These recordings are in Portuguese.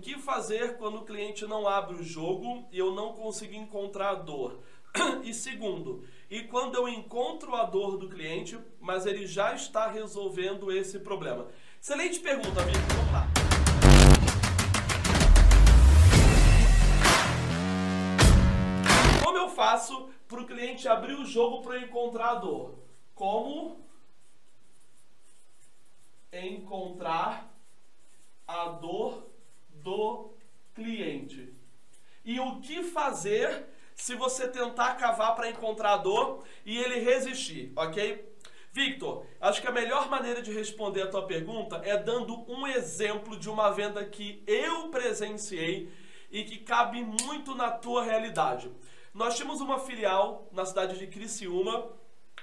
o que fazer quando o cliente não abre o jogo e eu não consigo encontrar a dor? E segundo, e quando eu encontro a dor do cliente, mas ele já está resolvendo esse problema? Excelente pergunta, amigo. Vamos lá. Como eu faço para o cliente abrir o jogo para encontrar a dor? Como encontrar a dor do cliente. E o que fazer se você tentar cavar para encontrar dor e ele resistir, ok? Victor, acho que a melhor maneira de responder a tua pergunta é dando um exemplo de uma venda que eu presenciei e que cabe muito na tua realidade. Nós tínhamos uma filial na cidade de Criciúma,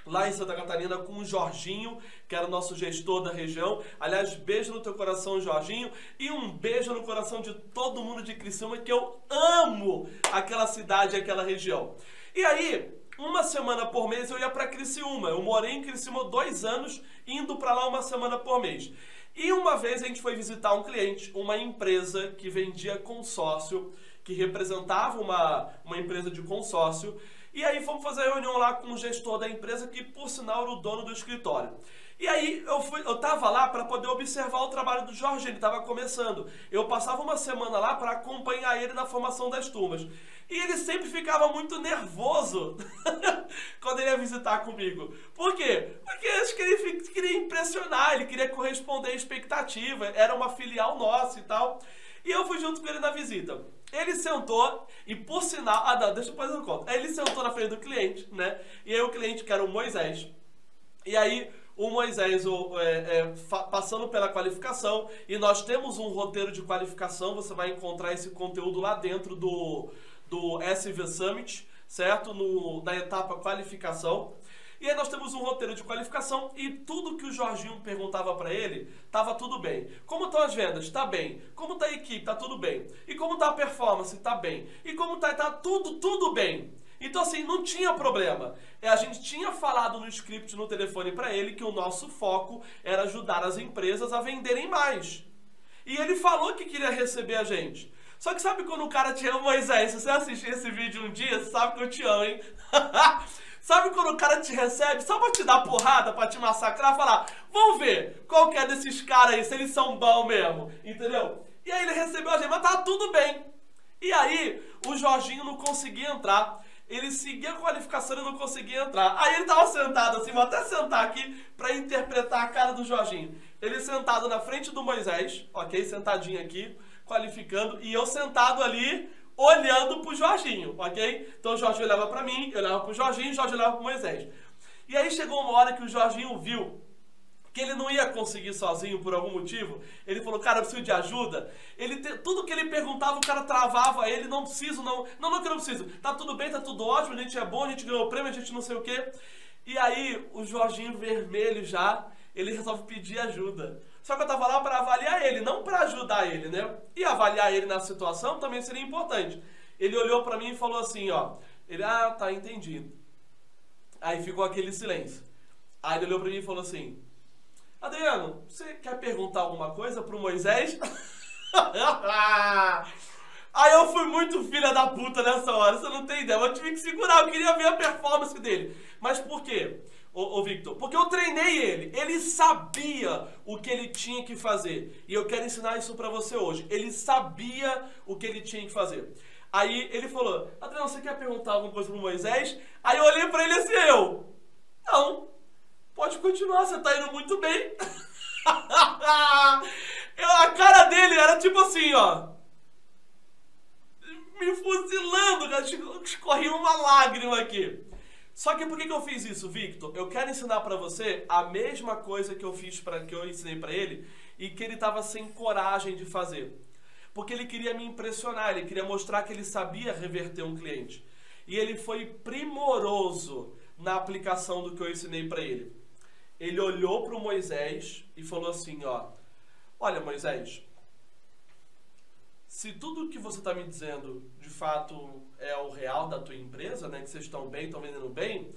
lá em Santa Catarina com o Jorginho, que era o nosso gestor da região. Aliás, beijo no teu coração, Jorginho, e um beijo no coração de todo mundo de Criciúma, que eu amo aquela cidade, aquela região. E aí, uma semana por mês eu ia para Criciúma. Eu morei em Criciúma dois anos, indo para lá uma semana por mês. E uma vez a gente foi visitar um cliente, uma empresa que vendia consórcio, que representava uma, uma empresa de consórcio, e aí fomos fazer a reunião lá com o gestor da empresa, que por sinal era o dono do escritório. E aí eu fui, eu tava lá para poder observar o trabalho do Jorge, ele estava começando. Eu passava uma semana lá para acompanhar ele na formação das turmas. E ele sempre ficava muito nervoso quando ele ia visitar comigo. Por quê? Porque acho que ele queria impressionar, ele queria corresponder à expectativa, era uma filial nossa e tal. E eu fui junto com ele na visita. Ele sentou e por sinal. Ah, não, deixa eu fazer um conto. Ele sentou na frente do cliente, né? E aí o cliente, que era o Moisés. E aí o Moisés o, é, é, passando pela qualificação. E nós temos um roteiro de qualificação. Você vai encontrar esse conteúdo lá dentro do, do SV Summit, certo? No, na etapa qualificação. E aí nós temos um roteiro de qualificação e tudo que o Jorginho perguntava para ele, estava tudo bem. Como estão as vendas? Está bem. Como está a equipe? Está tudo bem. E como está a performance? Está bem. E como está? Está tudo, tudo bem. Então assim, não tinha problema. É, a gente tinha falado no script, no telefone para ele que o nosso foco era ajudar as empresas a venderem mais. E ele falou que queria receber a gente. Só que sabe quando o cara te ama, Moisés? Se você assistir esse vídeo um dia, você sabe que eu te amo, hein? Sabe quando o cara te recebe só pra te dar porrada, pra te massacrar, falar, vamos ver qual que é desses caras aí, se eles são bons mesmo, entendeu? E aí ele recebeu a gente, mas tá tudo bem. E aí o Jorginho não conseguia entrar. Ele seguia a qualificação e não conseguia entrar. Aí ele tava sentado assim, vou até sentar aqui para interpretar a cara do Jorginho. Ele sentado na frente do Moisés, ok? Sentadinho aqui, qualificando, e eu sentado ali olhando pro Jorginho, ok? Então o Jorginho olhava para mim, eu olhava pro Jorginho, o Jorginho olhava pro Moisés. E aí chegou uma hora que o Jorginho viu que ele não ia conseguir sozinho por algum motivo. Ele falou, cara, eu preciso de ajuda. Ele te... Tudo que ele perguntava, o cara travava ele, não preciso, não. Não, não que eu não preciso. Tá tudo bem, tá tudo ótimo, a gente é bom, a gente ganhou o prêmio, a gente não sei o quê. E aí, o Jorginho vermelho já, ele resolve pedir ajuda. Só que eu estava lá para avaliar ele, não para ajudar ele, né? E avaliar ele na situação também seria importante. Ele olhou para mim e falou assim, ó. Ele, ah, tá, entendi. Aí ficou aquele silêncio. Aí ele olhou para mim e falou assim: Adriano, você quer perguntar alguma coisa pro Moisés? Aí eu fui muito filha da puta nessa hora, você não tem ideia. Eu tive que segurar, eu queria ver a performance dele. Mas por quê? Ô Victor? Porque eu treinei ele. Ele sabia o que ele tinha que fazer. E eu quero ensinar isso para você hoje. Ele sabia o que ele tinha que fazer. Aí ele falou: Adriano, você quer perguntar alguma coisa pro Moisés? Aí eu olhei para ele assim, eu. Não. Pode continuar, você tá indo muito bem. eu, a cara dele era tipo assim, ó. Me fuzilando, escorria uma lágrima aqui. Só que por que, que eu fiz isso, Victor? Eu quero ensinar para você a mesma coisa que eu fiz para que eu ensinei para ele e que ele estava sem coragem de fazer. Porque ele queria me impressionar, ele queria mostrar que ele sabia reverter um cliente. E ele foi primoroso na aplicação do que eu ensinei para ele. Ele olhou para o Moisés e falou assim, ó: "Olha, Moisés, se tudo que você está me dizendo de fato é o real da tua empresa, né, que vocês estão bem, estão vendendo bem,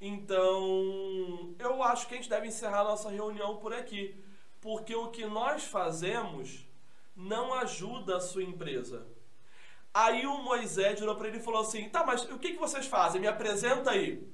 então eu acho que a gente deve encerrar a nossa reunião por aqui, porque o que nós fazemos não ajuda a sua empresa. Aí o Moisés virou para ele e falou assim: tá, mas o que, que vocês fazem? Me apresenta aí.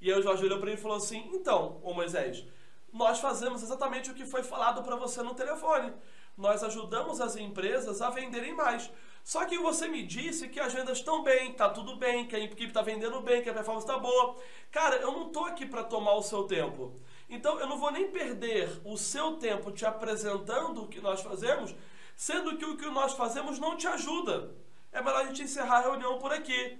E aí o Jorge olhou para ele e falou assim: então, ô Moisés, nós fazemos exatamente o que foi falado para você no telefone. Nós ajudamos as empresas a venderem mais. Só que você me disse que as vendas estão bem, tá tudo bem, que a equipe está vendendo bem, que a performance está boa. Cara, eu não tô aqui para tomar o seu tempo. Então eu não vou nem perder o seu tempo te apresentando o que nós fazemos, sendo que o que nós fazemos não te ajuda. É melhor a gente encerrar a reunião por aqui.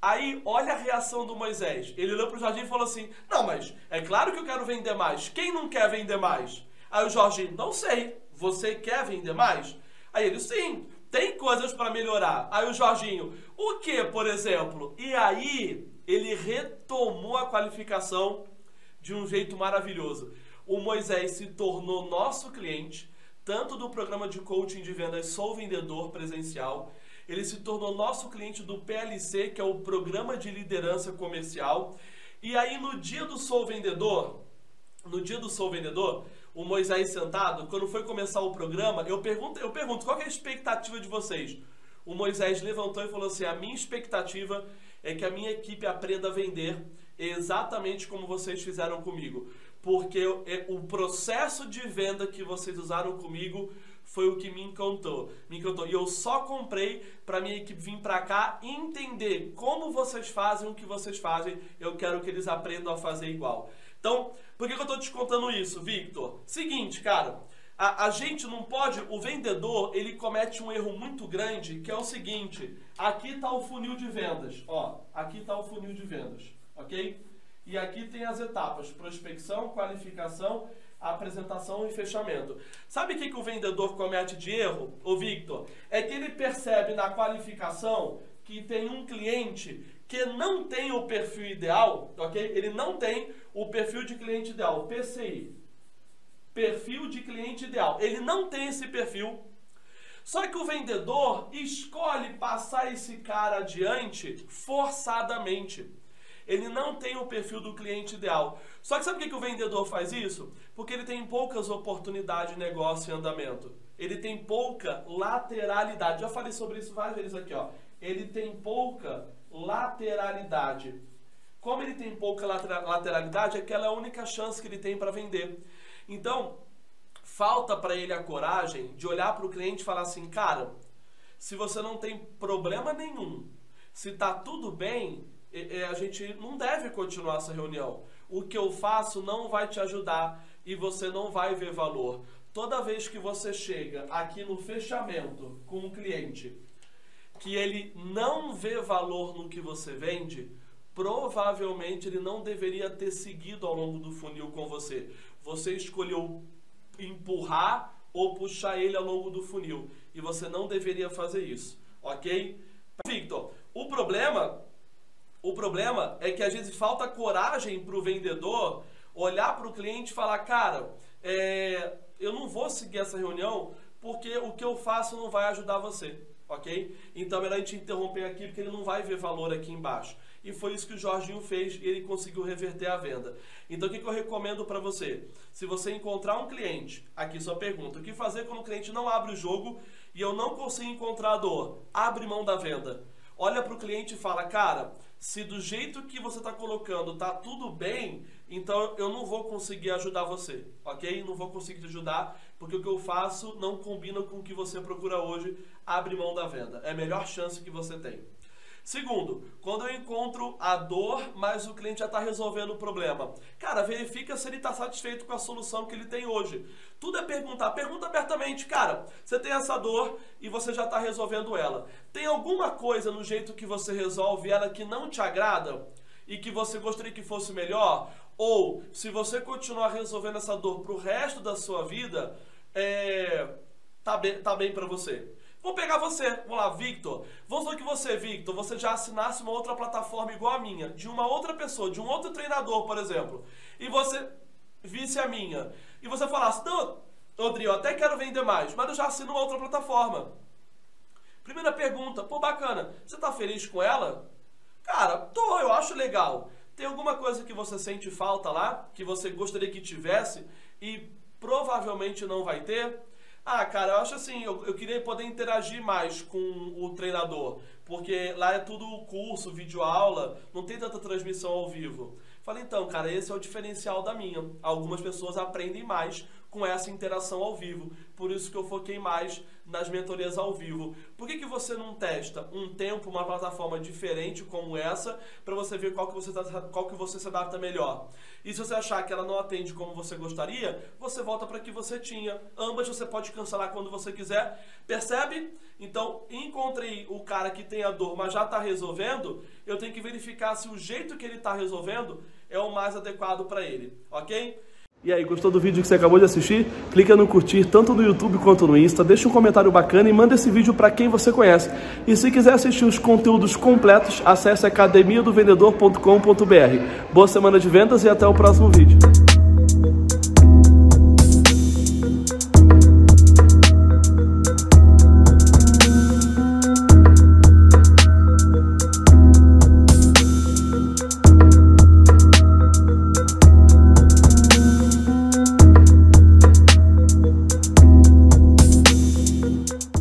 Aí, olha a reação do Moisés. Ele olhou para o Jorginho e falou assim: Não, mas é claro que eu quero vender mais. Quem não quer vender mais? Aí o Jorginho: Não sei. Você quer vender mais? Aí ele: Sim tem coisas para melhorar. Aí o Jorginho, o que, por exemplo? E aí ele retomou a qualificação de um jeito maravilhoso. O Moisés se tornou nosso cliente, tanto do programa de coaching de vendas Sou Vendedor presencial, ele se tornou nosso cliente do PLC, que é o programa de liderança comercial. E aí no dia do Sou Vendedor, no dia do Sou Vendedor, o Moisés sentado, quando foi começar o programa, eu pergunto, eu pergunto qual é a expectativa de vocês? O Moisés levantou e falou assim: a minha expectativa é que a minha equipe aprenda a vender exatamente como vocês fizeram comigo. Porque é, o processo de venda que vocês usaram comigo foi o que me encantou. Me encantou. E eu só comprei para minha equipe vir para cá entender como vocês fazem o que vocês fazem. Eu quero que eles aprendam a fazer igual. Então, por que, que eu estou te contando isso, Victor? Seguinte, cara, a, a, gente não pode. O vendedor ele comete um erro muito grande, que é o seguinte: aqui está o funil de vendas, ó, aqui está o funil de vendas, ok? E aqui tem as etapas: prospecção, qualificação, apresentação e fechamento. Sabe o que, que o vendedor comete de erro, o Victor? É que ele percebe na qualificação que tem um cliente que não tem o perfil ideal, ok? Ele não tem o perfil de cliente ideal, PCI. Perfil de cliente ideal. Ele não tem esse perfil. Só que o vendedor escolhe passar esse cara adiante forçadamente. Ele não tem o perfil do cliente ideal. Só que sabe por que, que o vendedor faz isso? Porque ele tem poucas oportunidades de negócio em andamento. Ele tem pouca lateralidade. Já falei sobre isso várias vezes aqui, ó. Ele tem pouca lateralidade. Como ele tem pouca lateralidade, aquela é a única chance que ele tem para vender. Então, falta para ele a coragem de olhar para o cliente e falar assim: cara, se você não tem problema nenhum, se está tudo bem, a gente não deve continuar essa reunião. O que eu faço não vai te ajudar e você não vai ver valor. Toda vez que você chega aqui no fechamento com um cliente que ele não vê valor no que você vende, provavelmente ele não deveria ter seguido ao longo do funil com você. Você escolheu empurrar ou puxar ele ao longo do funil e você não deveria fazer isso, ok? Victor, o problema, o problema é que às vezes falta coragem para o vendedor olhar para o cliente e falar, cara, é, eu não vou seguir essa reunião porque o que eu faço não vai ajudar você ok? Então é melhor a gente interromper aqui porque ele não vai ver valor aqui embaixo. E foi isso que o Jorginho fez e ele conseguiu reverter a venda. Então o que, que eu recomendo para você? Se você encontrar um cliente, aqui sua pergunta, o que fazer quando o cliente não abre o jogo e eu não consigo encontrar a dor? Abre mão da venda. Olha para o cliente e fala, cara, se do jeito que você está colocando tá tudo bem, então eu não vou conseguir ajudar você, ok? Não vou conseguir te ajudar porque o que eu faço não combina com o que você procura hoje. Abre mão da venda. É a melhor chance que você tem. Segundo, quando eu encontro a dor, mas o cliente já está resolvendo o problema. Cara, verifica se ele está satisfeito com a solução que ele tem hoje. Tudo é perguntar. Pergunta abertamente, cara, você tem essa dor e você já está resolvendo ela. Tem alguma coisa no jeito que você resolve ela que não te agrada? E que você gostaria que fosse melhor? Ou, se você continuar resolvendo essa dor para o resto da sua vida, é, tá bem, tá bem para você. Vou pegar você, vamos lá, Victor. Vamos supor que você, Victor, você já assinasse uma outra plataforma igual a minha, de uma outra pessoa, de um outro treinador, por exemplo, e você visse a minha, e você falasse, não, Rodrigo, eu até quero vender mais, mas eu já assino uma outra plataforma. Primeira pergunta, pô, bacana, você tá feliz com ela? Cara, tô, eu acho legal. Tem alguma coisa que você sente falta lá, que você gostaria que tivesse e provavelmente não vai ter? Ah, cara, eu acho assim, eu, eu queria poder interagir mais com o treinador, porque lá é tudo curso, vídeo aula, não tem tanta transmissão ao vivo. Falei, então, cara, esse é o diferencial da minha. Algumas pessoas aprendem mais com essa interação ao vivo. Por isso que eu foquei mais nas mentorias ao vivo. Por que, que você não testa um tempo, uma plataforma diferente como essa, para você ver qual que você, tá, qual que você se adapta melhor? E se você achar que ela não atende como você gostaria, você volta para que você tinha. Ambas você pode cancelar quando você quiser. Percebe? Então, encontrei o cara que tem a dor, mas já está resolvendo. Eu tenho que verificar se o jeito que ele está resolvendo é o mais adequado para ele, ok? E aí, gostou do vídeo que você acabou de assistir? Clica no curtir tanto no YouTube quanto no Insta, deixa um comentário bacana e manda esse vídeo para quem você conhece. E se quiser assistir os conteúdos completos, acesse academiadovendedor.com.br. Boa semana de vendas e até o próximo vídeo.